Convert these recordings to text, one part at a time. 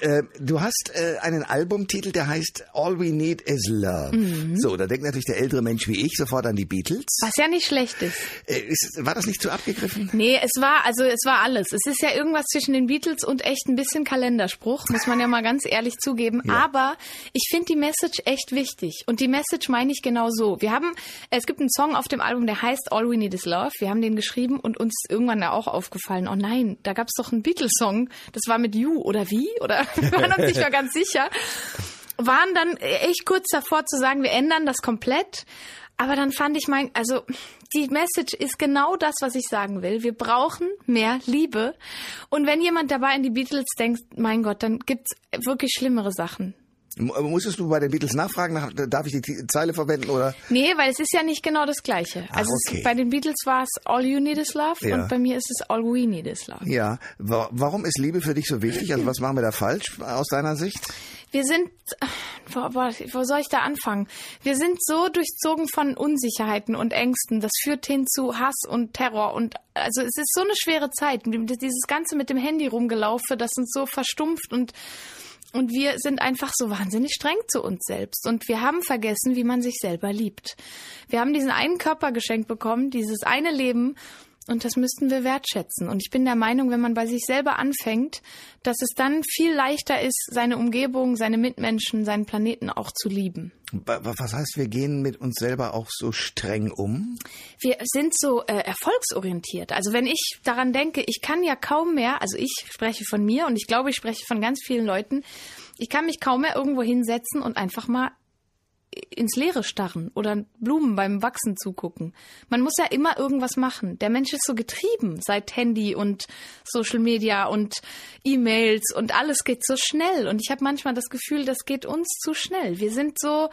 Äh, du hast äh, einen Albumtitel, der heißt All We Need Is Love. Mhm. So, da denkt natürlich der ältere Mensch wie ich sofort an die Beatles. Was ja nicht schlecht ist. Äh, ist, war das nicht zu abgegriffen? Nee, es war, also es war alles. Es ist ja irgendwas zwischen den Beatles und echt ein bisschen Kalenderspruch, muss man ja mal ganz ehrlich zugeben. Ja. Aber ich finde die Message echt wichtig. Und die Message meine ich genau so. Wir haben, es gibt einen Song auf dem Album, der heißt All We Need Is Love. Wir haben den geschrieben und uns ist irgendwann auch aufgefallen, oh nein, da gab es doch einen Beatles-Song, das war mit You oder wie? Oder wir waren uns nicht mehr ganz sicher. Waren dann echt kurz davor zu sagen, wir ändern das komplett. Aber dann fand ich mein, also die Message ist genau das, was ich sagen will. Wir brauchen mehr Liebe. Und wenn jemand dabei an die Beatles denkt, mein Gott, dann gibt's wirklich schlimmere Sachen. Musstest du bei den Beatles nachfragen, nach, darf ich die Zeile verwenden oder? Nee, weil es ist ja nicht genau das Gleiche. Ach, Also okay. es, bei den Beatles war es All You Need Is Love Ja. und bei mir ist es All We Need Is Love. Ja. Wa warum ist Liebe für dich so wichtig? Also was machen wir da falsch aus deiner Sicht? Wir sind, wo soll ich da anfangen? Wir sind so durchzogen von Unsicherheiten und Ängsten. Das führt hin zu Hass und Terror und also es ist so eine schwere Zeit. Dieses Ganze mit dem Handy rumgelaufen, das uns so verstumpft und und wir sind einfach so wahnsinnig streng zu uns selbst. Und wir haben vergessen, wie man sich selber liebt. Wir haben diesen einen Körper geschenkt bekommen, dieses eine Leben. Und das müssten wir wertschätzen. Und ich bin der Meinung, wenn man bei sich selber anfängt, dass es dann viel leichter ist, seine Umgebung, seine Mitmenschen, seinen Planeten auch zu lieben. Wa- wa- Was heißt, wir gehen mit uns selber auch so streng um? Wir sind so äh, erfolgsorientiert. Also wenn ich daran denke, ich kann ja kaum mehr, also ich spreche von mir und ich glaube, ich spreche von ganz vielen Leuten, ich kann mich kaum mehr irgendwo hinsetzen und einfach mal ins Leere starren oder Blumen beim Wachsen zugucken. Man muss ja immer irgendwas machen. Der Mensch ist so getrieben seit Handy und Social Media und E-Mails und alles geht so schnell. Und ich habe manchmal das Gefühl, das geht uns zu schnell. Wir sind so,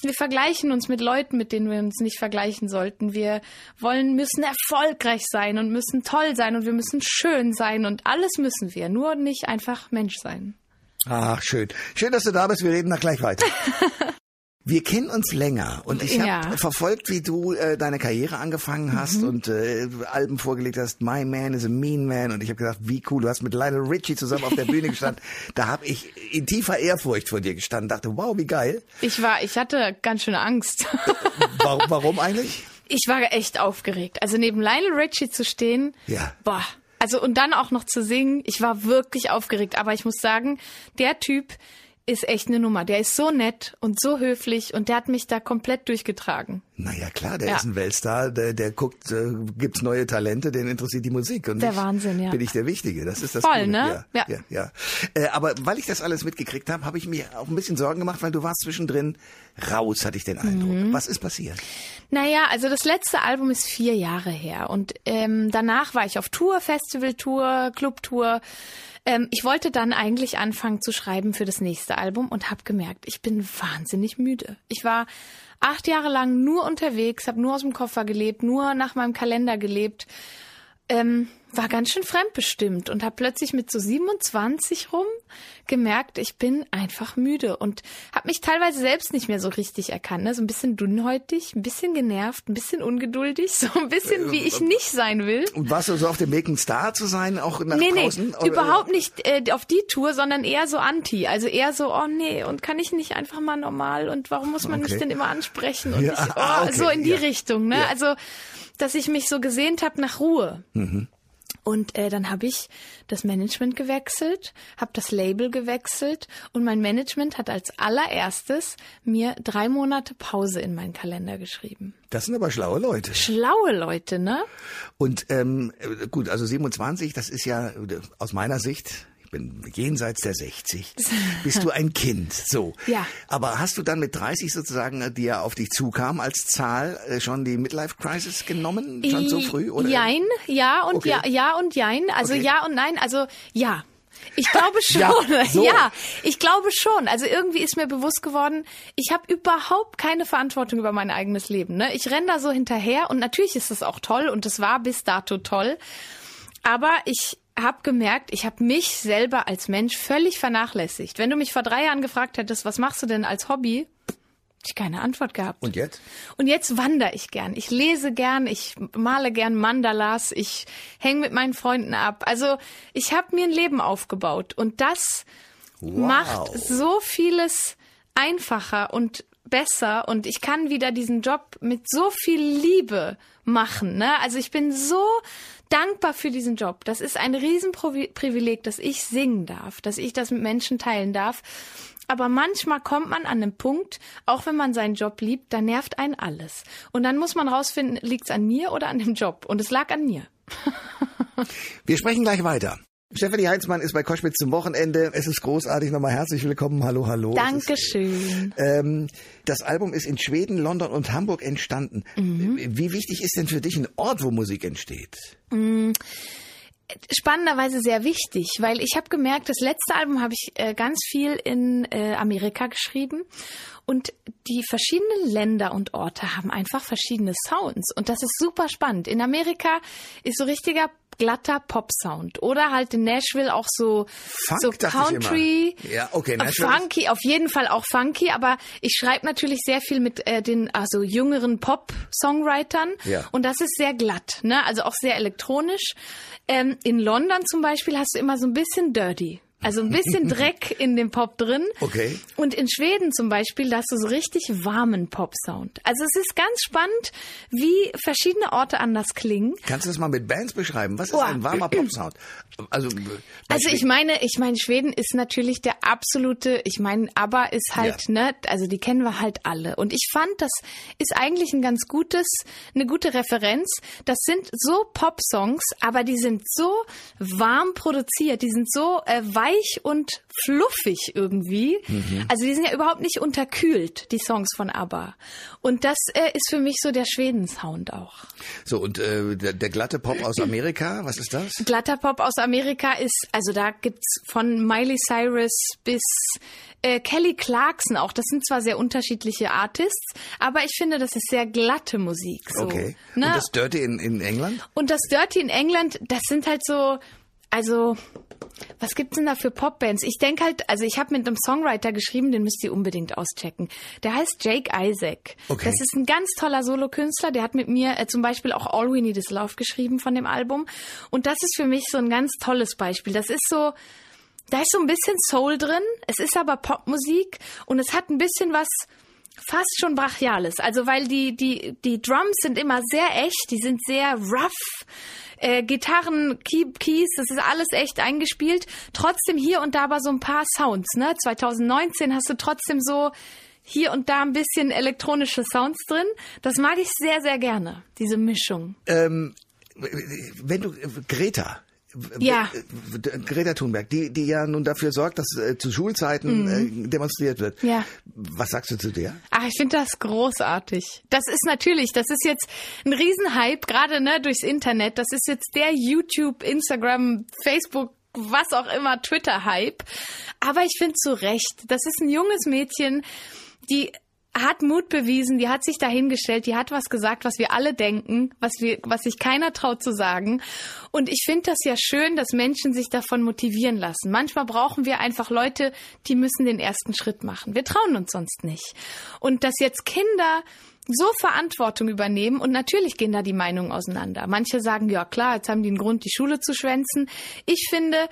wir vergleichen uns mit Leuten, mit denen wir uns nicht vergleichen sollten. Wir wollen, müssen erfolgreich sein und müssen toll sein und wir müssen schön sein und alles müssen wir, nur nicht einfach Mensch sein. Ach, schön. Schön, dass du da bist. Wir reden da gleich weiter. Wir kennen uns länger und ich habe Ja. verfolgt, wie du äh, deine Karriere angefangen hast und äh, Alben vorgelegt hast. My Man is a Mean Man und ich habe gedacht, wie cool. Du hast mit Lionel Richie zusammen auf der Bühne gestanden. Da habe ich in tiefer Ehrfurcht vor dir gestanden. Dachte, wow, wie geil. Ich war, ich hatte ganz schöne Angst. Warum, warum eigentlich? Ich war echt aufgeregt. Also neben Lionel Richie zu stehen, Ja. boah. Also und dann auch noch zu singen, ich war wirklich aufgeregt. Aber ich muss sagen, der Typ ist echt eine Nummer. Der ist so nett und so höflich und der hat mich da komplett durchgetragen. Naja, klar, der Ja. ist ein Weltstar, der, der guckt, äh, gibt's neue Talente, den interessiert die Musik. Und Der ich Wahnsinn, ja. Bin ich der Wichtige, das ist das Voll, Coole. ne? Ja, Ja. ja. ja. Äh, aber weil ich das alles mitgekriegt habe, habe ich mir auch ein bisschen Sorgen gemacht, weil du warst zwischendrin raus, hatte ich den Eindruck. Mhm. Was ist passiert? Naja, also das letzte Album ist vier Jahre her und ähm, danach war ich auf Tour, Festivaltour, Clubtour. Ähm, ich wollte dann eigentlich anfangen zu schreiben für das nächste Album und habe gemerkt, ich bin wahnsinnig müde. Ich war acht Jahre lang nur unterwegs, habe nur aus dem Koffer gelebt, nur nach meinem Kalender gelebt. Ähm, war ganz schön fremdbestimmt und habe plötzlich mit so 27 rum gemerkt, ich bin einfach müde und habe mich teilweise selbst nicht mehr so richtig erkannt. Ne? So ein bisschen dünnhäutig, ein bisschen genervt, ein bisschen ungeduldig, so ein bisschen wie ich nicht sein will. Und warst du so auf dem Weg, ein Star zu sein, auch nach Nee, nee, draußen? Oder- überhaupt nicht äh, auf die Tour, sondern eher so anti. Also eher so, oh nee, und kann ich nicht einfach mal normal und warum muss man Okay. mich denn immer ansprechen? Und Ja, ich, oh, ah, okay, so in die ja. Richtung, ne? Ja. Also, dass ich mich so gesehnt habe nach Ruhe. Mhm. Und äh, dann habe ich das Management gewechselt, habe das Label gewechselt und mein Management hat als allererstes mir drei Monate Pause in meinen Kalender geschrieben. Das sind aber schlaue Leute. Schlaue Leute, ne? Und ähm, äh, gut, also 27, das ist ja äh, aus meiner Sicht, ich bin jenseits der 60, bist du ein Kind, so. Ja. Aber hast du dann mit 30 sozusagen, äh, die ja auf dich zukam als Zahl, äh, schon die Midlife Crisis genommen, schon so früh? Oder? Jein, ja und Okay. ja, ja und jein. Also Okay. ja und nein, also ja. Ich glaube schon. Ja, Ja, so. ich glaube schon. Also irgendwie ist mir bewusst geworden, ich habe überhaupt keine Verantwortung über mein eigenes Leben. Ne? Ich renn da so hinterher und natürlich ist es auch toll und es war bis dato toll. Aber ich habe gemerkt, ich habe mich selber als Mensch völlig vernachlässigt. Wenn du mich vor drei Jahren gefragt hättest, was machst du denn als Hobby? Ich keine Antwort gehabt. Und jetzt? Und jetzt wandere ich gern. Ich lese gern, ich male gern Mandalas, ich hänge mit meinen Freunden ab. Also ich habe mir ein Leben aufgebaut und das Wow. macht so vieles einfacher und besser und ich kann wieder diesen Job mit so viel Liebe machen. Ne? Also ich bin so dankbar für diesen Job. Das ist ein Riesenprivileg, dass ich singen darf, dass ich das mit Menschen teilen darf. Aber manchmal kommt man an einen Punkt, auch wenn man seinen Job liebt, da nervt einen alles. Und dann muss man rausfinden, liegt's an mir oder an dem Job? Und es lag an mir. Wir sprechen gleich weiter. Stefanie Heinzmann ist bei Koschwitz zum Wochenende. Es ist großartig. Nochmal herzlich willkommen. Hallo, hallo. Es ist- Dankeschön. Ähm, das Album ist in Schweden, London und Hamburg entstanden. Mhm. Wie wichtig ist denn für dich ein Ort, wo Musik entsteht? spannenderweise sehr wichtig, weil ich habe gemerkt, das letzte Album habe ich äh, ganz viel in äh, Amerika geschrieben und die verschiedenen Länder und Orte haben einfach verschiedene Sounds und das ist super spannend. In Amerika ist so richtiger glatter Pop-Sound oder halt in Nashville auch so Funk, so Country. Ja, okay, Nashville funky, auf jeden Fall auch funky, aber ich schreibe natürlich sehr viel mit äh, den also jüngeren Pop-Songwritern Ja. und das ist sehr glatt, ne? Also auch sehr elektronisch. Ähm, in London zum Beispiel hast du immer so ein bisschen dirty. Also ein bisschen Dreck in dem Pop drin. Okay. Und in Schweden zum Beispiel, da hast du so richtig warmen Pop-Sound. Also es ist ganz spannend, wie verschiedene Orte anders klingen. Kannst du das mal mit Bands beschreiben? Was ist ein warmer Popsound? Also, äh, Also ich meine, ich meine, Schweden ist natürlich der absolute, ich meine, ABBA ist halt, Ja. ne, also die kennen wir halt alle. Und ich fand, das ist eigentlich ein ganz gutes, eine gute Referenz. Das sind so Pop-Songs, aber die sind so warm produziert, die sind so äh, weich und fluffig irgendwie. Also die sind ja überhaupt nicht unterkühlt, die Songs von ABBA. Und das äh, ist für mich so der Schweden-Sound auch. so, und äh, der, der glatte Pop aus Amerika, was ist das? Glatter Pop aus Amerika ist, also da gibt's von Miley Cyrus bis äh, Kelly Clarkson auch. Das sind zwar sehr unterschiedliche Artists, aber ich finde, das ist sehr glatte Musik. So, Okay. Ne? Und das Dirty in, in England? Und das Dirty in England, das sind halt so, also was gibt's denn da für Popbands? Ich denke halt, also ich habe mit einem Songwriter geschrieben, den müsst ihr unbedingt auschecken. Der heißt Jake Isaac. Okay. Das ist ein ganz toller Solokünstler. Der hat mit mir äh, zum Beispiel auch All We Need Is Love geschrieben von dem Album. Und das ist für mich so ein ganz tolles Beispiel. Das ist so, da ist so ein bisschen Soul drin. Es ist aber Popmusik und es hat ein bisschen was fast schon brachiales. Also weil die die die Drums sind immer sehr echt, die sind sehr rough. Äh, Gitarren, Key, Keys, das ist alles echt eingespielt. Trotzdem hier und da aber so ein paar Sounds. Ne, 2019 hast du trotzdem so hier und da ein bisschen elektronische Sounds drin. Das mag ich sehr sehr gerne. Diese Mischung. Ähm, wenn du Greta Ja. äh, Greta Thunberg, die die ja nun dafür sorgt, dass äh, zu Schulzeiten äh, demonstriert wird. Ja. Was sagst du zu der? Ach, ich finde das großartig. Das ist natürlich, das ist jetzt ein Riesenhype, gerade ne, durchs Internet. Das ist jetzt der YouTube, Instagram, Facebook, was auch immer, Twitter-Hype. Aber ich finde zu Recht, das ist ein junges Mädchen, die hat Mut bewiesen, die hat sich dahingestellt, die hat was gesagt, was wir alle denken, was wir, was sich keiner traut zu sagen. Und ich finde das ja schön, dass Menschen sich davon motivieren lassen. Manchmal brauchen wir einfach Leute, die müssen den ersten Schritt machen. Wir trauen uns sonst nicht. Und dass jetzt Kinder so Verantwortung übernehmen und natürlich gehen da die Meinungen auseinander. Manche sagen, ja klar, jetzt haben die einen Grund, die Schule zu schwänzen. Ich finde,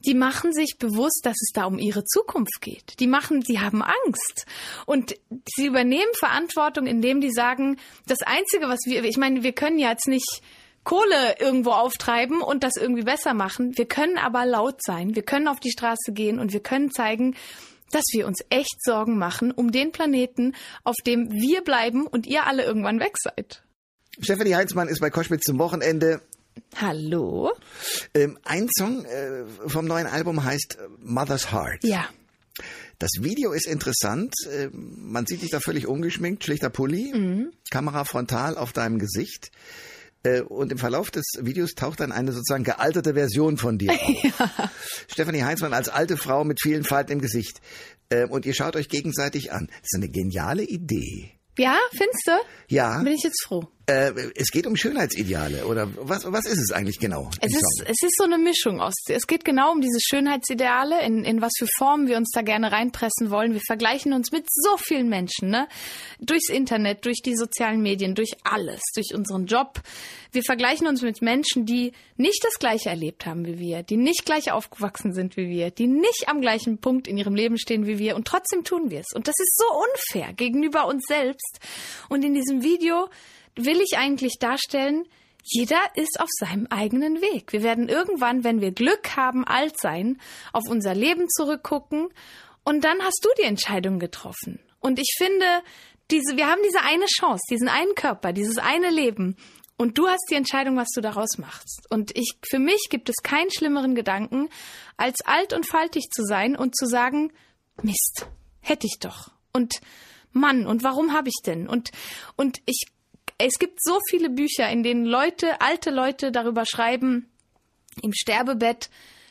die machen sich bewusst, dass es da um ihre Zukunft geht. Die machen, sie haben Angst. Und sie übernehmen Verantwortung, indem die sagen, das Einzige, was wir, ich meine, wir können ja jetzt nicht Kohle irgendwo auftreiben und das irgendwie besser machen. Wir können aber laut sein. Wir können auf die Straße gehen und wir können zeigen, dass wir uns echt Sorgen machen um den Planeten, auf dem wir bleiben und ihr alle irgendwann weg seid. Stefanie Heinzmann ist bei Koschwitz zum Wochenende. Hallo? Ähm, ein Song äh, vom neuen Album heißt äh, Mother's Heart. Ja. Das Video ist interessant. Äh, man sieht dich da völlig ungeschminkt, schlichter Pulli, Mhm. Kamera frontal auf deinem Gesicht. Äh, Und im Verlauf des Videos taucht dann eine sozusagen gealterte Version von dir auf. Stefanie Heinzmann als alte Frau mit vielen Falten im Gesicht. Äh, Und ihr schaut euch gegenseitig an. Das ist eine geniale Idee. Ja, findest du? Ja. Bin ich jetzt froh. Äh, es geht um Schönheitsideale oder was, was ist es eigentlich genau? Es ist, es ist so eine Mischung aus. Es geht genau um diese Schönheitsideale, in, in was für Formen wir uns da gerne reinpressen wollen. Wir vergleichen uns mit so vielen Menschen, ne? Durchs Internet, durch die sozialen Medien, durch alles, durch unseren Job. Wir vergleichen uns mit Menschen, die nicht das Gleiche erlebt haben wie wir, die nicht gleich aufgewachsen sind wie wir, die nicht am gleichen Punkt in ihrem Leben stehen wie wir und trotzdem tun wir es. Und das ist so unfair gegenüber uns selbst. Und in diesem Video will ich eigentlich darstellen, jeder ist auf seinem eigenen Weg. Wir werden irgendwann, wenn wir Glück haben, alt sein, auf unser Leben zurückgucken und dann hast du die Entscheidung getroffen. Und ich finde, diese, wir haben diese eine Chance, diesen einen Körper, dieses eine Leben. Und du hast die Entscheidung, was du daraus machst. Und ich, für mich gibt es keinen schlimmeren Gedanken, als alt und faltig zu sein und zu sagen, Mist, hätte ich doch. Und Mann, und warum habe ich denn? Und, und ich es gibt so viele Bücher, in denen Leute, alte Leute darüber schreiben, im Sterbebett,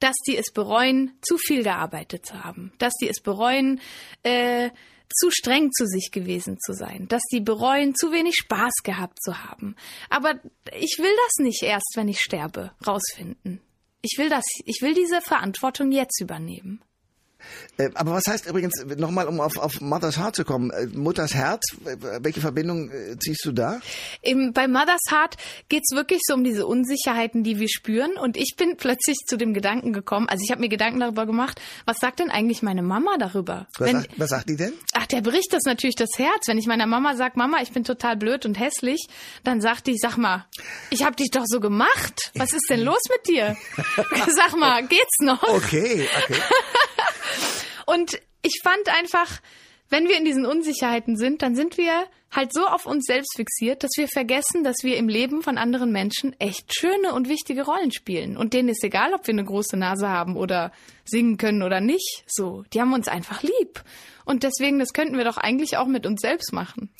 dass die es bereuen, zu viel gearbeitet zu haben, dass die es bereuen, äh, zu streng zu sich gewesen zu sein, dass die bereuen, zu wenig Spaß gehabt zu haben. Aber ich will das nicht erst, wenn ich sterbe, rausfinden. Ich will das, ich will diese Verantwortung jetzt übernehmen. Äh, aber was heißt übrigens, nochmal um auf, auf Mothers Heart zu kommen, äh, Mutters Herz, welche Verbindung äh, ziehst du da? Im, bei Mothers Heart geht's wirklich so um diese Unsicherheiten, die wir spüren. Und ich bin plötzlich zu dem Gedanken gekommen, also ich habe mir Gedanken darüber gemacht, was sagt denn eigentlich meine Mama darüber? Was, Wenn, sagt, was sagt die denn? Ach, der bricht das natürlich das Herz. Wenn ich meiner Mama sage, Mama, ich bin total blöd und hässlich, dann sagt die, sag mal, ich habe dich doch so gemacht. Was ist denn los mit dir? sag mal, geht's noch? Okay, okay. Und ich fand einfach, wenn wir in diesen Unsicherheiten sind, dann sind wir halt so auf uns selbst fixiert, dass wir vergessen, dass wir im Leben von anderen Menschen echt schöne und wichtige Rollen spielen. Und denen ist egal, ob wir eine große Nase haben oder singen können oder nicht. So, die haben uns einfach lieb. Und deswegen, das könnten wir doch eigentlich auch mit uns selbst machen.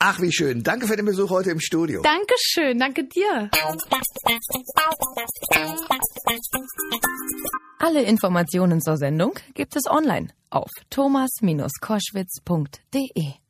Ach, wie schön. Danke für den Besuch heute im Studio. Dankeschön, danke dir. Alle Informationen zur Sendung gibt es online auf thomas-koschwitz.de.